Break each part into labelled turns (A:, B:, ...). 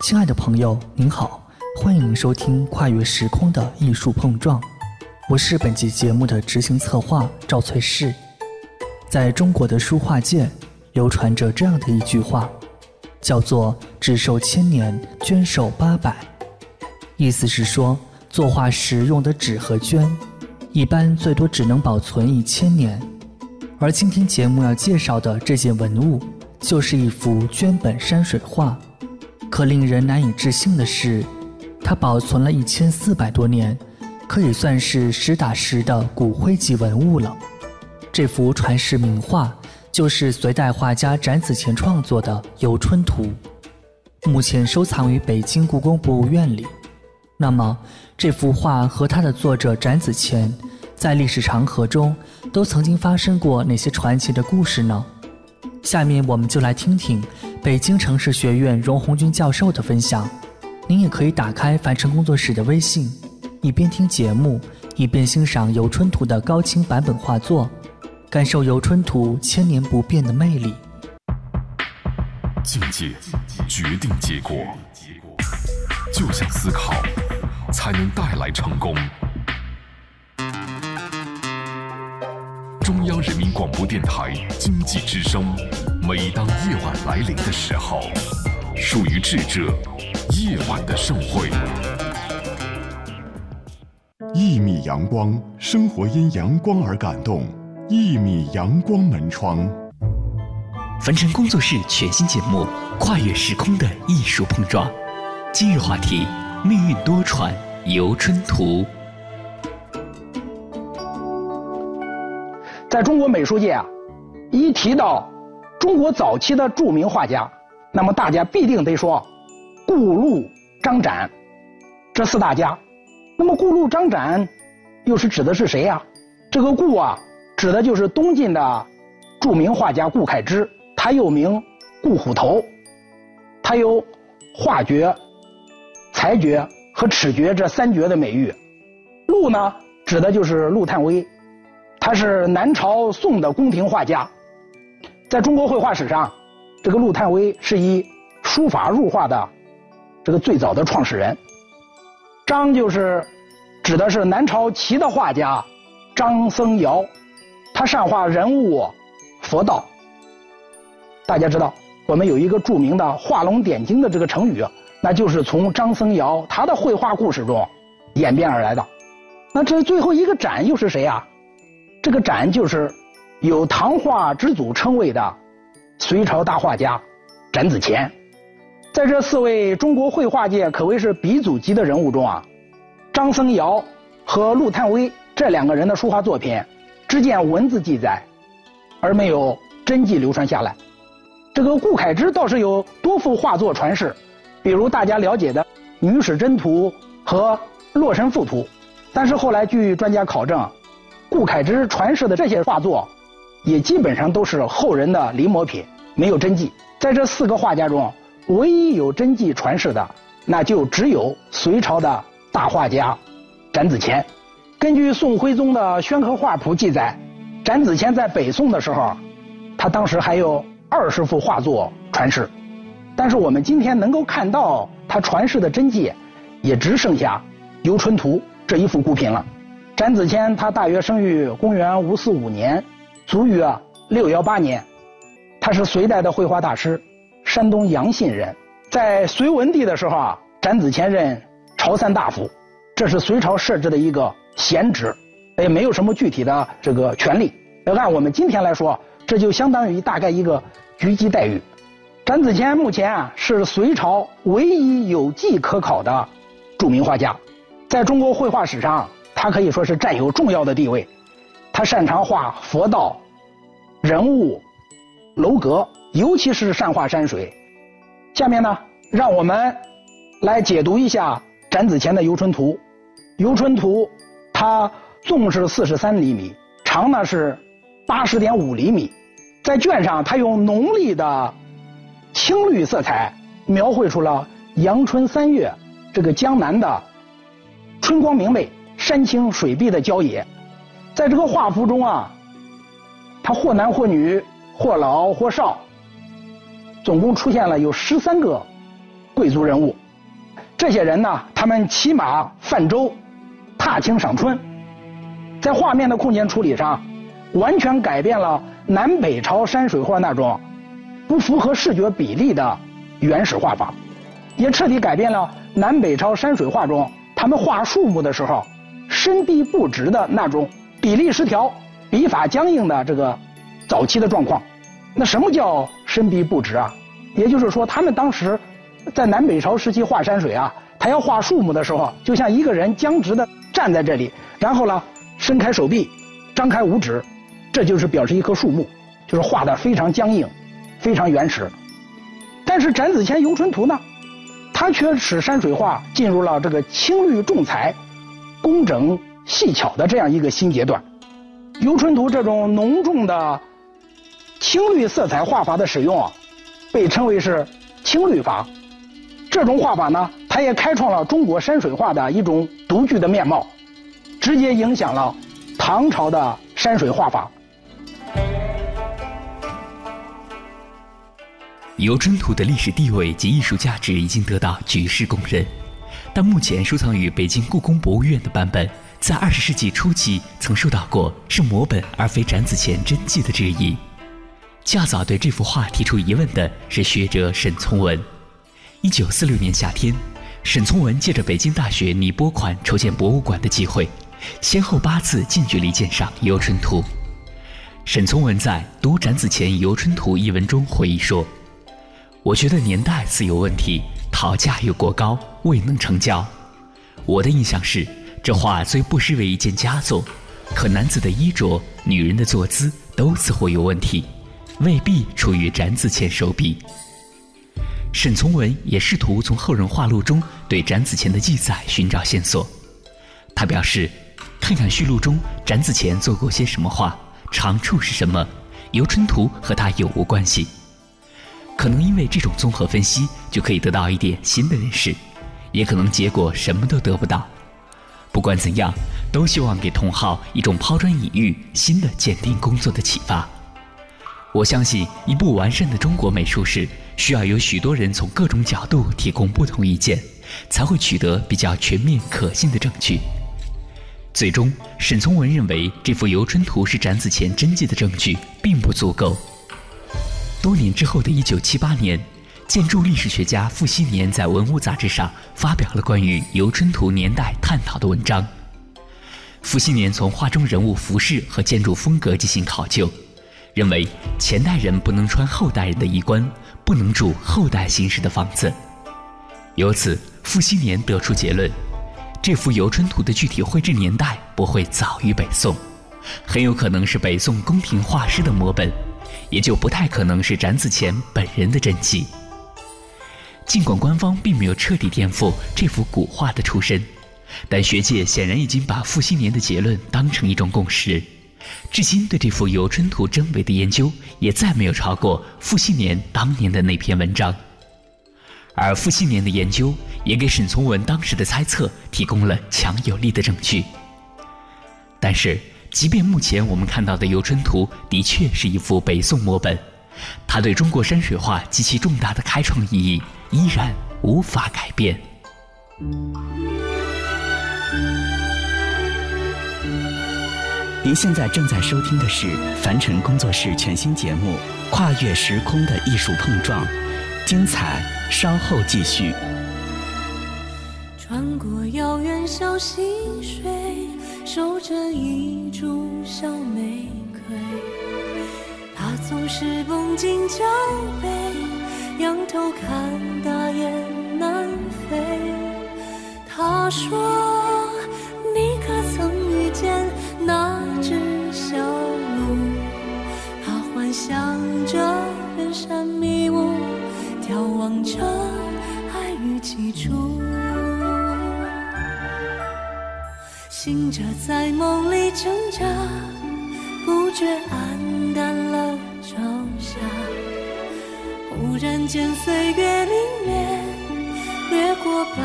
A: 亲爱的朋友，您好，欢迎您收听《跨越时空的艺术碰撞》，我是本期节目的执行策划赵翠氏。在中国的书画界，流传着这样的一句话，叫做“只寿千年，绢寿八百”，意思是说，作画时用的纸和绢，一般最多只能保存一千年。而今天节目要介绍的这件文物，就是一幅绢本山水画。可令人难以置信的是，它保存了一千四百多年，可以算是实打实的骨灰级文物了。这幅传世名画就是隋代画家展子虔创作的《游春图》，目前收藏于北京故宫博物院里。那么，这幅画和它的作者展子虔，在历史长河中都曾经发生过哪些传奇的故事呢？下面我们就来听听。北京城市学院荣红军教授的分享，您也可以打开凡尘工作室的微信，一边听节目，一边欣赏《游春图》的高清版本画作，感受《游春图》千年不变的魅力。
B: 境界决定结果，就像思考，才能带来成功。中央人民广播电台经济之声。每当夜晚来临的时候，属于智者夜晚的盛会。
C: 一米阳光，生活因阳光而感动。一米阳光门窗，
D: 凡尘工作室全新节目《跨越时空的艺术碰撞》，今日话题：命运多舛，游春图。
E: 在中国美术界啊，一提到。中国早期的著名画家，那么大家必定得说顾陆张展这四大家。那么顾陆张展又是指的是谁呀？这个顾啊，指的就是东晋的著名画家顾恺之，他又名顾虎头，他有画绝、才绝和尺绝这三绝的美誉。陆呢，指的就是陆探微，他是南朝宋的宫廷画家。在中国绘画史上，这个陆探微是以书法入画的这个最早的创始人。张就是指的是南朝齐的画家张僧繇，他善画人物、佛道。大家知道，我们有一个著名的“画龙点睛”的这个成语，那就是从张僧繇他的绘画故事中演变而来的。那这最后一个展又是谁呀？这个展就是。有“唐画之祖”称谓的隋朝大画家展子虔，在这四位中国绘画界可谓是鼻祖级的人物中啊，张僧繇和陆探微这两个人的书画作品只见文字记载，而没有真迹流传下来。这个顾恺之倒是有多幅画作传世，比如大家了解的《女史箴图》和《洛神赋图》，但是后来据专家考证，顾恺之传世的这些画作。也基本上都是后人的临摹品，没有真迹。在这四个画家中，唯一有真迹传世的，那就只有隋朝的大画家展子虔。根据宋徽宗的《宣和画谱》记载，展子虔在北宋的时候，他当时还有二十幅画作传世，但是我们今天能够看到他传世的真迹，也只剩下《游春图》这一幅孤品了。展子虔他大约生于公元五四五年。卒于啊六幺八年，他是隋代的绘画大师，山东阳信人。在隋文帝的时候啊，展子虔任朝三大夫，这是隋朝设置的一个闲职，也没有什么具体的这个权利。按我们今天来说，这就相当于大概一个局级待遇。展子虔目前啊是隋朝唯一有迹可考的著名画家，在中国绘画史上，他可以说是占有重要的地位。他擅长画佛道、人物、楼阁，尤其是善画山水。下面呢，让我们来解读一下展子虔的《游春图》。《游春图》它纵是四十三厘米，长呢是八十点五厘米。在卷上，他用浓丽的青绿色彩，描绘出了阳春三月这个江南的春光明媚、山清水碧的郊野。在这个画幅中啊，他或男或女，或老或少，总共出现了有十三个贵族人物。这些人呢，他们骑马泛舟，踏青赏春，在画面的空间处理上，完全改变了南北朝山水画那种不符合视觉比例的原始画法，也彻底改变了南北朝山水画中他们画树木的时候身低不直的那种比例失调、笔法僵硬的这个早期的状况。那什么叫身低不直啊？也就是说，他们当时在南北朝时期画山水啊，他要画树木的时候，就像一个人僵直的站在这里，然后呢，伸开手臂，张开五指，这就是表示一棵树木，就是画的非常僵硬，非常原始。但是展子虔《游春图》呢，它却使山水画进入了这个青绿重彩、工整细巧的这样一个新阶段。《游春图》这种浓重的青绿色彩画法的使用啊。被称为是青绿法，这种画法呢，它也开创了中国山水画的一种独具的面貌，直接影响了唐朝的山水画法。
D: 游春图的历史地位及艺术价值已经得到举世公认，但目前收藏于北京故宫博物院的版本，在二十世纪初期曾受到过是摹本而非展子虔真迹的质疑。较早对这幅画提出疑问的是学者沈从文。一九四六年夏天，沈从文借着北京大学拟拨款筹建博物馆的机会，先后八次近距离鉴赏《游春图》。沈从文在《读展子虔游春图》一文中回忆说：“我觉得年代似有问题，讨价又过高，未能成交。我的印象是，这画虽不失为一件佳作，可男子的衣着、女人的坐姿都似乎有问题。”未必出于展子虔手笔。沈从文也试图从后人画录中对展子虔的记载寻找线索。他表示，看看序录中展子虔做过些什么画，长处是什么，游春图和他有无关系？可能因为这种综合分析，就可以得到一点新的认识，也可能结果什么都得不到。不管怎样，都希望给同好一种抛砖引玉、新的鉴定工作的启发。我相信，一部完善的中国美术史需要有许多人从各种角度提供不同意见，才会取得比较全面可信的证据。最终，沈从文认为这幅《游春图》是展子虔真迹的证据并不足够。多年之后的一九七八年，建筑历史学家傅熹年在《文物》杂志上发表了关于《游春图》年代探讨的文章。傅熹年从画中人物服饰和建筑风格进行考究。认为前代人不能穿后代人的衣冠，不能住后代形式的房子。由此，傅熹年得出结论：这幅《游春图》的具体绘制年代不会早于北宋，很有可能是北宋宫廷画师的摹本，也就不太可能是展子虔本人的真迹。尽管官方并没有彻底颠覆这幅古画的出身，但学界显然已经把傅熹年的结论当成一种共识。至今对这幅《游春图》真伪的研究，也再没有超过傅熹年当年的那篇文章。而傅熹年的研究，也给沈从文当时的猜测提供了强有力的证据。但是，即便目前我们看到的《游春图》的确是一幅北宋摹本，它对中国山水画及其重大的开创意义，依然无法改变。
F: 您现在正在收听的是凡尘工作室全新节目《跨越时空的艺术碰撞》，精彩稍后继续。
G: 穿过遥远小溪水，守着一株小玫瑰，他总是绷紧脚背，仰头看大雁南飞。他说：“你可曾遇见？”那只小鹿，它幻想着远山迷雾，眺望着爱与起初，醒着在梦里挣扎，不觉黯淡了朝霞。忽然间岁月凛冽，掠过白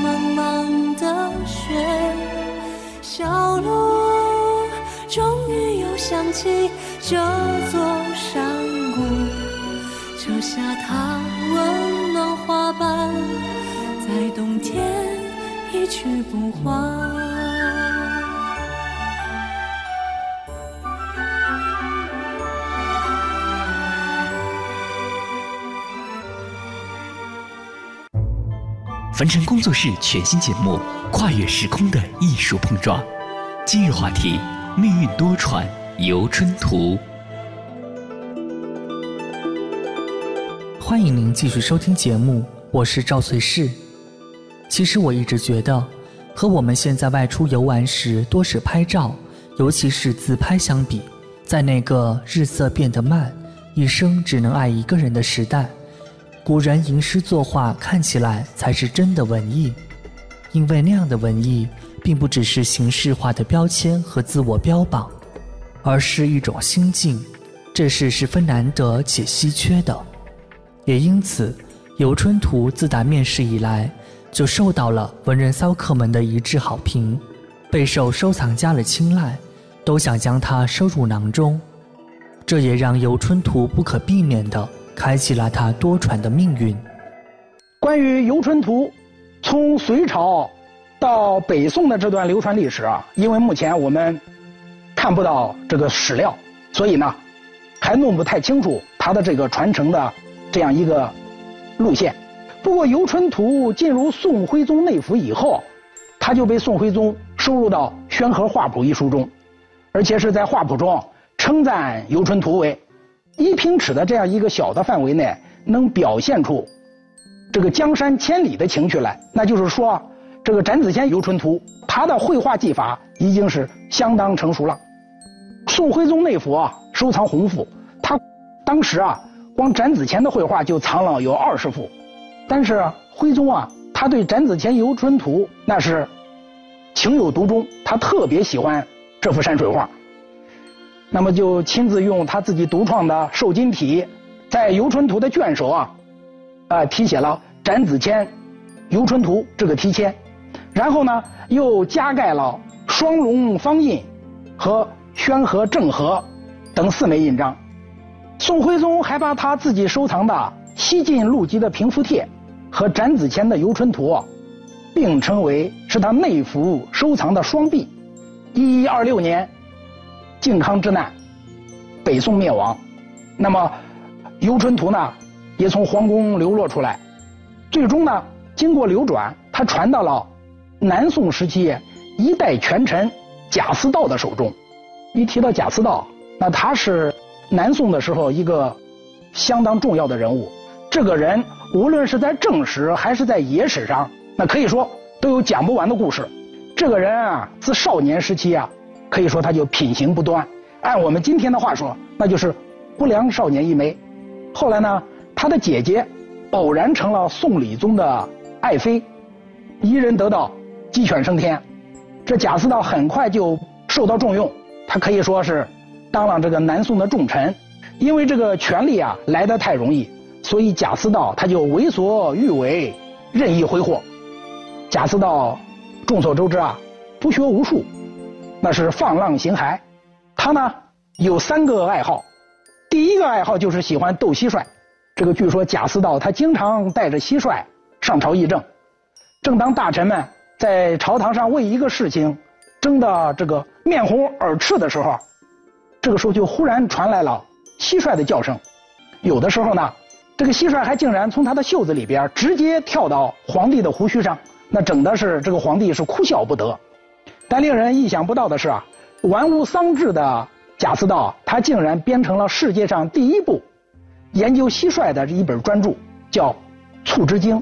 G: 茫茫的雪，小路。终于又想起这座山谷，折下它温暖花瓣。在冬天一去不还。
D: 凡尘工作室全新节目《跨越时空的艺术碰撞》，今日话题：命运多舛，游春途。
A: 欢迎您继续收听节目，我是赵随世。其实我一直觉得，和我们现在外出游玩时多是拍照，尤其是自拍相比，在那个日色变得慢、一生只能爱一个人的时代。古人吟诗作画看起来才是真的文艺，因为那样的文艺并不只是形式化的标签和自我标榜，而是一种心境，这是十分难得且稀缺的。也因此，《游春图》自打面世以来，就受到了文人骚客们的一致好评，备受收藏家的青睐，都想将它收入囊中。这也让《游春图》不可避免的。开启了他多舛的命运。
E: 关于《游春图》，从隋朝到北宋的这段流传历史啊，因为目前我们看不到这个史料，所以呢，还弄不太清楚它的这个传承的这样一个路线。不过，《游春图》进入宋徽宗内府以后，它就被宋徽宗收入到《宣和画谱》一书中，而且是在画谱中称赞《游春图》为。一平尺的这样一个小的范围内，能表现出这个江山千里的情绪来，那就是说，这个展子虔游春图，他的绘画技法已经是相当成熟了。宋徽宗内府啊，收藏宏富，他当时啊，光展子虔的绘画就藏了有二十幅，但是徽宗啊，他对展子虔游春图那是情有独钟，他特别喜欢这幅山水画。那么就亲自用他自己独创的瘦金体，在游春图的卷首啊，啊题写了“展子谦游春图”这个题签，然后呢又加盖了双龙方印和宣和正和等四枚印章。宋徽宗还把他自己收藏的西晋陆籍的平复帖和展子谦的游春图并称为是他内府收藏的双璧。一一二六年。靖康之难，北宋灭亡，那么游春图呢，也从皇宫流落出来，最终呢，经过流转，它传到了南宋时期一代权臣贾似道的手中。一提到贾似道，那他是南宋的时候一个相当重要的人物。这个人无论是在正史还是在野史上，那可以说都有讲不完的故事。这个人啊，自少年时期啊。可以说他就品行不端，按我们今天的话说，那就是不良少年一枚。后来呢，他的姐姐偶然成了宋理宗的爱妃，一人得道，鸡犬升天。这贾似道很快就受到重用，他可以说是当了这个南宋的重臣。因为这个权力啊来得太容易，所以贾似道他就为所欲为，任意挥霍。贾似道众所周知啊，不学无术。那是放浪形骸，他呢有三个爱好，第一个爱好就是喜欢斗蟋蟀。这个据说贾似道他经常带着蟋蟀上朝议政。正当大臣们在朝堂上为一个事情争得这个面红耳赤的时候，这个时候就忽然传来了蟋蟀的叫声。有的时候呢，这个蟋蟀还竟然从他的袖子里边直接跳到皇帝的胡须上，那整的是这个皇帝是哭笑不得。但令人意想不到的是啊，玩物丧志的贾似道，他竟然编成了世界上第一部研究蟋蟀的一本专著，叫《促织经》。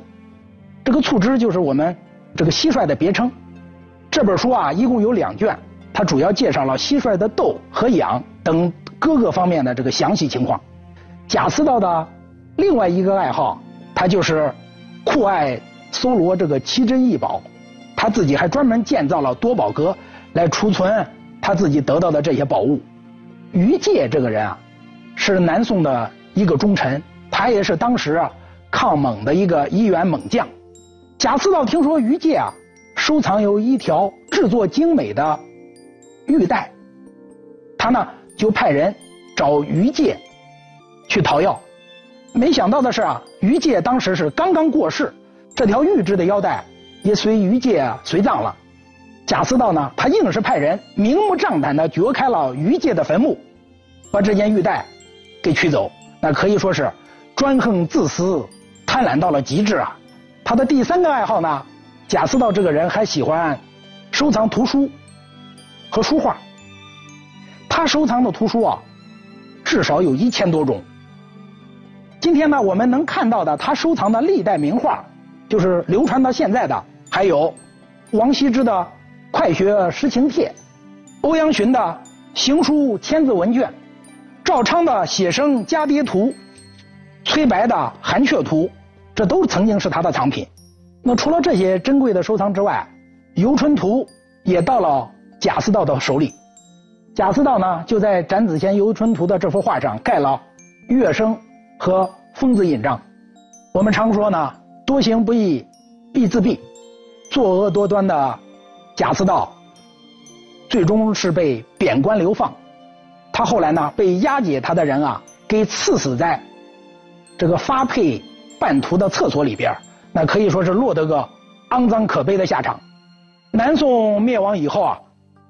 E: 这个“促织”就是我们这个蟋蟀的别称。这本书啊，一共有两卷，它主要介绍了蟋蟀的斗和养等各个方面的这个详细情况。贾似道的另外一个爱好，他就是酷爱搜罗这个奇珍异宝。他自己还专门建造了多宝阁来储存他自己得到的这些宝物。于介这个人啊，是南宋的一个忠臣，他也是当时啊抗蒙的一个一员猛将。贾似道听说于介啊收藏有一条制作精美的玉带，他呢就派人找于介去讨要。没想到的是啊，于介当时是刚刚过世，这条玉制的腰带。也随于界随葬了。贾似道呢，他硬是派人明目张胆的掘开了于界的坟墓，把这件玉带给取走。那可以说是专横自私、贪婪到了极致啊！他的第三个爱好呢，贾似道这个人还喜欢收藏图书和书画。他收藏的图书啊，至少有一千多种。今天呢，我们能看到的他收藏的历代名画，就是流传到现在的，还有王羲之的《快学诗情帖》，欧阳询的《行书千字文卷》，赵昌的《写生家爹图》，崔白的《寒雀图》，这都曾经是他的藏品。那除了这些珍贵的收藏之外，《游春图》也到了贾似道的手里。贾似道呢，就在展子虔《游春图》的这幅画上盖了乐声。和疯子印章，我们常说呢，多行不义必自毙，作恶多端的贾似道，最终是被贬官流放。他后来呢，被押解他的人啊，给刺死在这个发配半途的厕所里边那可以说是落得个肮脏可悲的下场。南宋灭亡以后啊，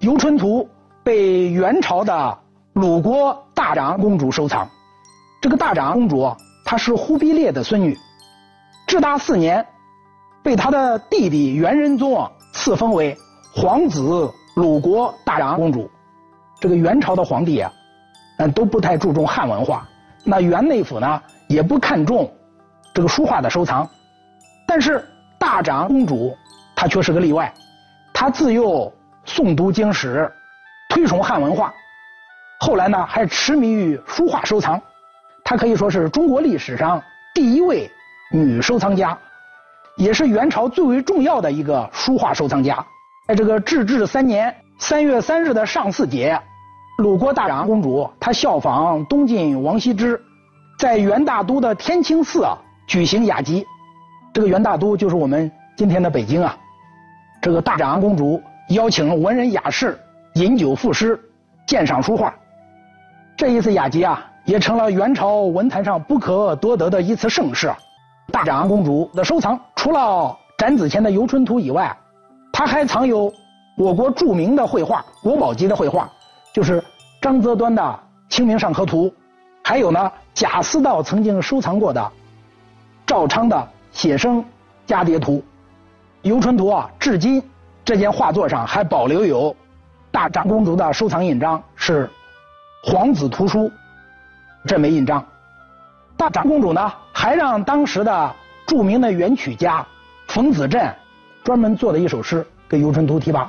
E: 《游春图》被元朝的鲁国大长公主收藏。这个大长公主，她是忽必烈的孙女，至大四年，被他的弟弟元仁宗啊赐封为皇子鲁国大长公主。这个元朝的皇帝啊，嗯，都不太注重汉文化。那元内府呢，也不看重这个书画的收藏。但是大长公主她却是个例外，她自幼诵读经史，推崇汉文化，后来呢，还痴迷于书画收藏。她可以说是中国历史上第一位女收藏家，也是元朝最为重要的一个书画收藏家。在这个至治三年三月三日的上巳节，鲁国大长公主她效仿东晋王羲之，在元大都的天清寺啊举行雅集。这个元大都就是我们今天的北京啊。这个大长公主邀请文人雅士饮酒赋诗，鉴赏书画。这一次雅集啊。也成了元朝文坛上不可多得的一次盛事。大长公主的收藏，除了展子虔的《游春图》以外，她还藏有我国著名的绘画国宝级的绘画，就是张择端的《清明上河图》，还有呢贾似道曾经收藏过的赵昌的《写生家蝶图》。《游春图》啊，至今这件画作上还保留有大长公主的收藏印章，是皇子图书。这枚印章，大长公主呢还让当时的著名的元曲家冯子振专门做了一首诗给《游春图》题跋。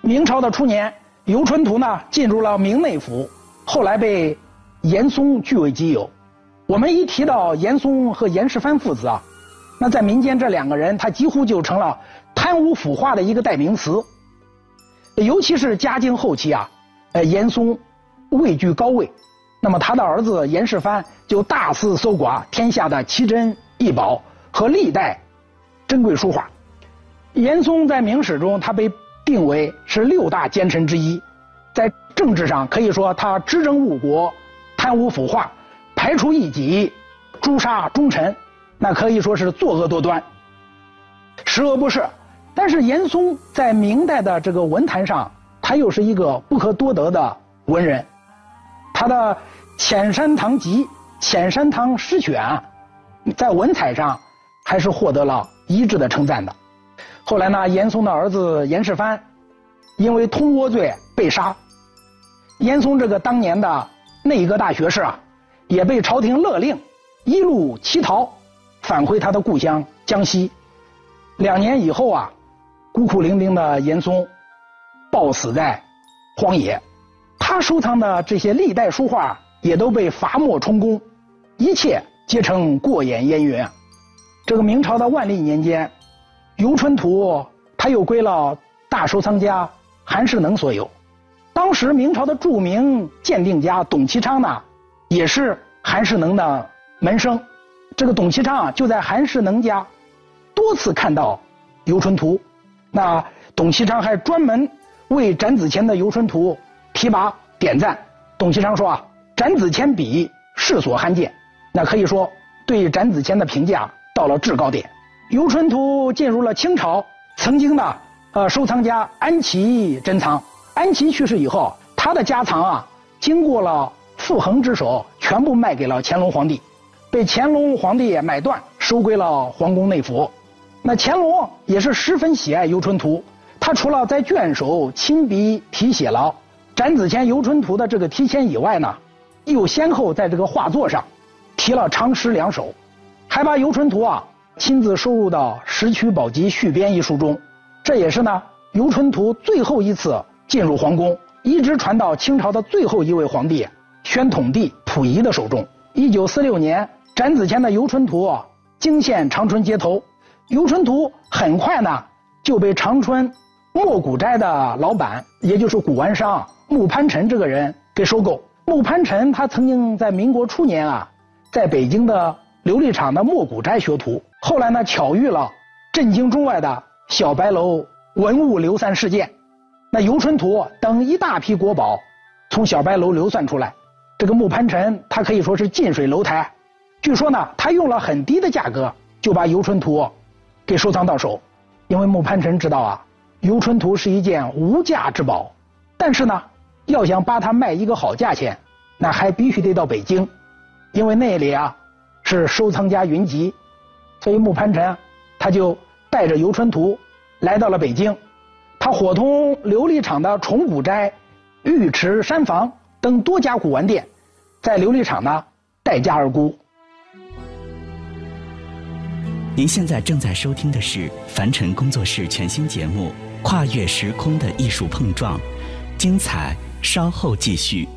E: 明朝的初年，《游春图》呢进入了明内府，后来被严嵩据为己有。我们一提到严嵩和严世蕃父子啊，那在民间这两个人他几乎就成了贪污腐化的一个代名词。尤其是嘉靖后期啊，呃，严嵩位居高位。那么他的儿子严世蕃就大肆搜刮天下的奇珍异宝和历代珍贵书画。严嵩在明史中，他被定为是六大奸臣之一，在政治上可以说他执政误国、贪污腐化、排除异己、诛杀忠臣，那可以说是作恶多端、十恶不赦。但是严嵩在明代的这个文坛上，他又是一个不可多得的文人。他的《浅山堂集》《浅山堂诗选》啊在文采上还是获得了一致的称赞的。后来呢，严嵩的儿子严世蕃因为通倭罪被杀，严嵩这个当年的内阁大学士啊，也被朝廷勒令一路乞逃，返回他的故乡江西。两年以后啊，孤苦伶仃的严嵩暴死在荒野。他收藏的这些历代书画也都被罚没充公，一切皆成过眼烟云。这个明朝的万历年间，《游春图》它又归了大收藏家韩世能所有。当时明朝的著名鉴定家董其昌呢，也是韩世能的门生。这个董其昌啊，就在韩世能家多次看到《游春图》，那董其昌还专门为展子虔的《游春图》。提拔点赞，董其昌说啊，展子虔笔世所罕见，那可以说对展子虔的评价到了制高点。游春图进入了清朝，曾经呢，呃，收藏家安琪珍藏。安琪去世以后，他的家藏啊，经过了傅恒之手，全部卖给了乾隆皇帝，被乾隆皇帝买断，收归了皇宫内府。那乾隆也是十分喜爱游春图，他除了在卷首亲笔题写了展子虔游春图的这个题签以外呢，又先后在这个画作上题了长诗两首，还把游春图啊亲自收入到《石渠宝笈续编》一书中。这也是呢游春图最后一次。进入皇宫，一直传到清朝的最后一位皇帝宣统帝溥仪的手中。一九四六年，展子虔的《游春图》惊现长春街头，《游春图》很快呢就被长春莫古斋的老板，也就是古玩商穆潘臣这个人给收购。穆潘臣他曾经在民国初年啊，在北京的琉璃厂的莫古斋学徒，后来呢巧遇了震惊中外的小白楼文物流散事件。那游春图等一大批国宝从小白楼流散出来，这个穆潘臣他可以说是近水楼台。据说呢，他用了很低的价格就把游春图给收藏到手，因为穆潘臣知道啊，游春图是一件无价之宝，但是呢，要想把它卖一个好价钱，那还必须得到北京，因为那里啊是收藏家云集，所以穆潘臣他就带着游春图来到了北京。他伙同琉璃厂的崇古斋、玉池山房等多家古玩店，在琉璃厂呢待价而沽。
F: 您现在正在收听的是凡尘工作室全新节目《跨越时空的艺术碰撞》，精彩稍后继续。